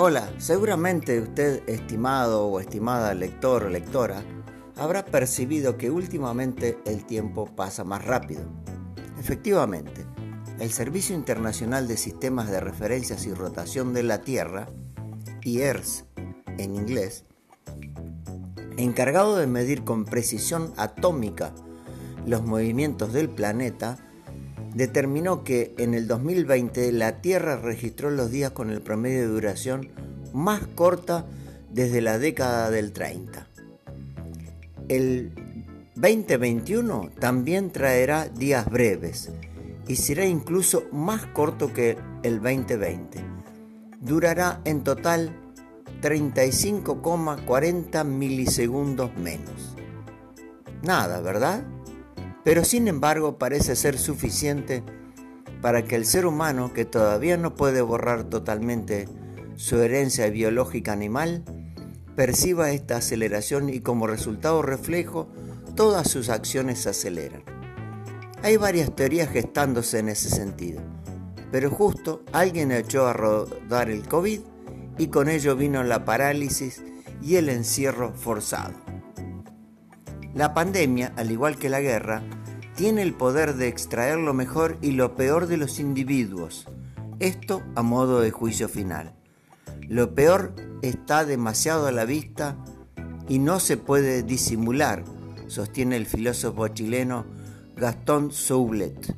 Hola, seguramente usted, estimado o estimada lector o lectora, habrá percibido que últimamente el tiempo pasa más rápido. Efectivamente, el Servicio Internacional de Sistemas de Referencias y Rotación de la Tierra, IERS en inglés, encargado de medir con precisión atómica los movimientos del planeta, determinó que en el 2020 la Tierra registró los días con el promedio de duración más corta desde la década del 30. El 2021 también traerá días breves y será incluso más corto que el 2020. Durará en total 35,40 milisegundos menos. Nada, ¿verdad? Pero sin embargo parece ser suficiente para que el ser humano, que todavía no puede borrar totalmente su herencia biológica animal, perciba esta aceleración y como resultado reflejo todas sus acciones se aceleran. Hay varias teorías gestándose en ese sentido, pero justo alguien echó a rodar el COVID y con ello vino la parálisis y el encierro forzado. La pandemia, al igual que la guerra, tiene el poder de extraer lo mejor y lo peor de los individuos, esto a modo de juicio final. Lo peor está demasiado a la vista y no se puede disimular, sostiene el filósofo chileno Gastón Soublet.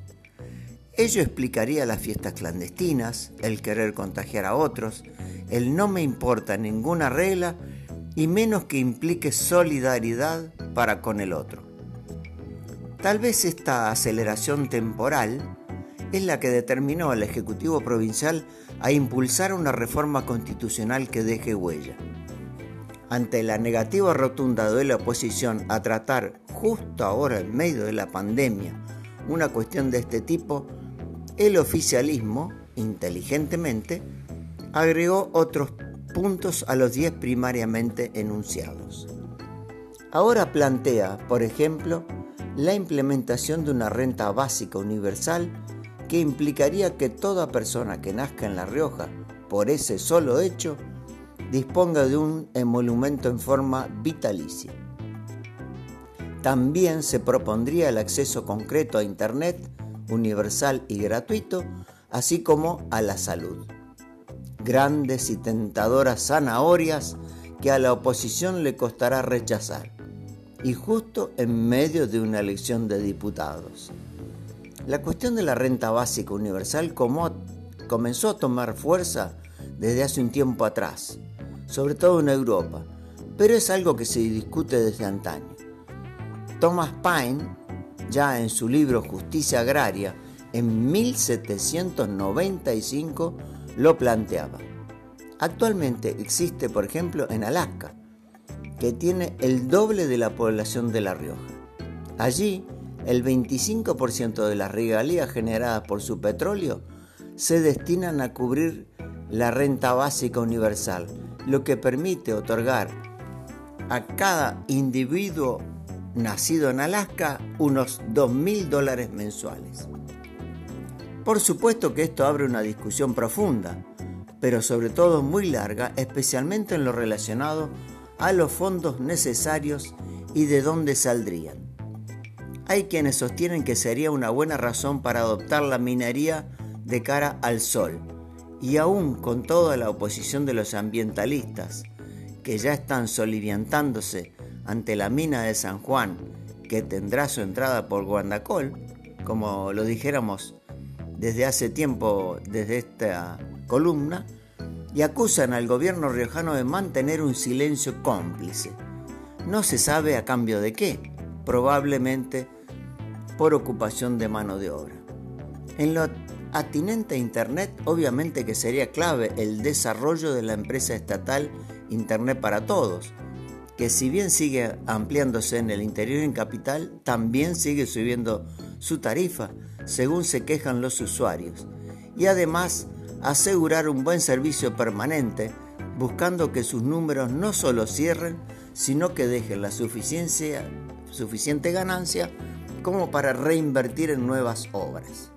Ello explicaría las fiestas clandestinas, el querer contagiar a otros, el no me importa ninguna regla y menos que implique solidaridad para con el otro. Tal vez esta aceleración temporal es la que determinó al Ejecutivo Provincial a impulsar una reforma constitucional que deje huella. Ante la negativa rotunda de la oposición a tratar justo ahora en medio de la pandemia una cuestión de este tipo, el oficialismo, inteligentemente, agregó otros puntos a los 10 primariamente enunciados. Ahora plantea, por ejemplo, la implementación de una renta básica universal que implicaría que toda persona que nazca en La Rioja por ese solo hecho disponga de un emolumento en forma vitalicia. También se propondría el acceso concreto a Internet universal y gratuito, así como a la salud. Grandes y tentadoras zanahorias que a la oposición le costará rechazar y justo en medio de una elección de diputados. La cuestión de la renta básica universal comenzó a tomar fuerza desde hace un tiempo atrás, sobre todo en Europa, pero es algo que se discute desde antaño. Thomas Paine, ya en su libro Justicia Agraria, en 1795 lo planteaba. Actualmente existe, por ejemplo, en Alaska, que tiene el doble de la población de La Rioja. Allí, el 25% de las regalías generadas por su petróleo se destinan a cubrir la renta básica universal, lo que permite otorgar a cada individuo nacido en Alaska unos 2.000 dólares mensuales. Por supuesto que esto abre una discusión profunda, pero sobre todo muy larga, especialmente en lo relacionado a los fondos necesarios y de dónde saldrían. Hay quienes sostienen que sería una buena razón para adoptar la minería de cara al sol, y aún con toda la oposición de los ambientalistas, que ya están soliviantándose ante la mina de San Juan, que tendrá su entrada por Guandacol, como lo dijéramos desde hace tiempo, desde esta columna, y acusan al gobierno riojano de mantener un silencio cómplice. No se sabe a cambio de qué, probablemente por ocupación de mano de obra. En lo atinente a Internet, obviamente que sería clave el desarrollo de la empresa estatal Internet para Todos, que si bien sigue ampliándose en el interior en capital, también sigue subiendo su tarifa, según se quejan los usuarios. Y además asegurar un buen servicio permanente, buscando que sus números no solo cierren, sino que dejen la suficiente ganancia como para reinvertir en nuevas obras.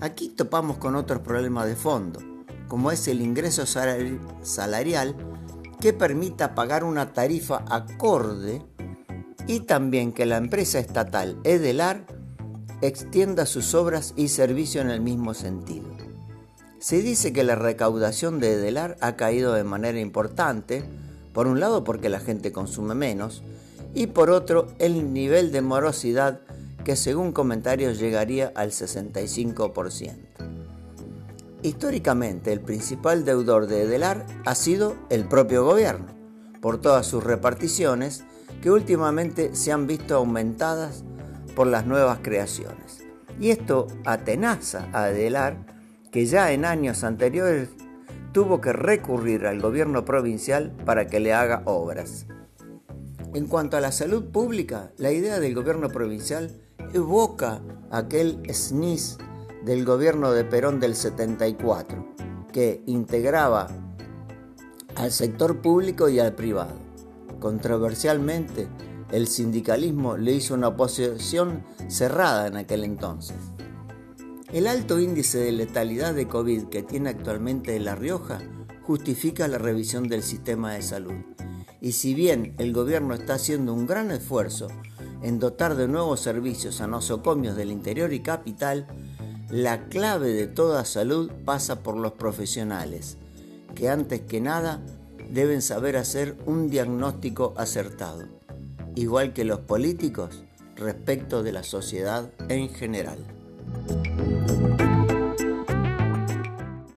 Aquí topamos con otros problemas de fondo, como es el ingreso salarial, que permita pagar una tarifa acorde y también que la empresa estatal Edelar extienda sus obras y servicios en el mismo sentido. Se dice que la recaudación de Edelar ha caído de manera importante, por un lado porque la gente consume menos y por otro el nivel de morosidad que según comentarios llegaría al 65%. Históricamente el principal deudor de Edelar ha sido el propio gobierno, por todas sus reparticiones que últimamente se han visto aumentadas por las nuevas creaciones. Y esto atenaza a Adelar, que ya en años anteriores tuvo que recurrir al gobierno provincial para que le haga obras. En cuanto a la salud pública, la idea del gobierno provincial evoca aquel SNIS del gobierno de Perón del 74, que integraba al sector público y al privado. Controversialmente, el sindicalismo le hizo una oposición cerrada en aquel entonces. El alto índice de letalidad de COVID que tiene actualmente La Rioja justifica la revisión del sistema de salud. Y si bien el gobierno está haciendo un gran esfuerzo en dotar de nuevos servicios a nosocomios del interior y capital, la clave de toda salud pasa por los profesionales, que antes que nada deben saber hacer un diagnóstico acertado, igual que los políticos respecto de la sociedad en general.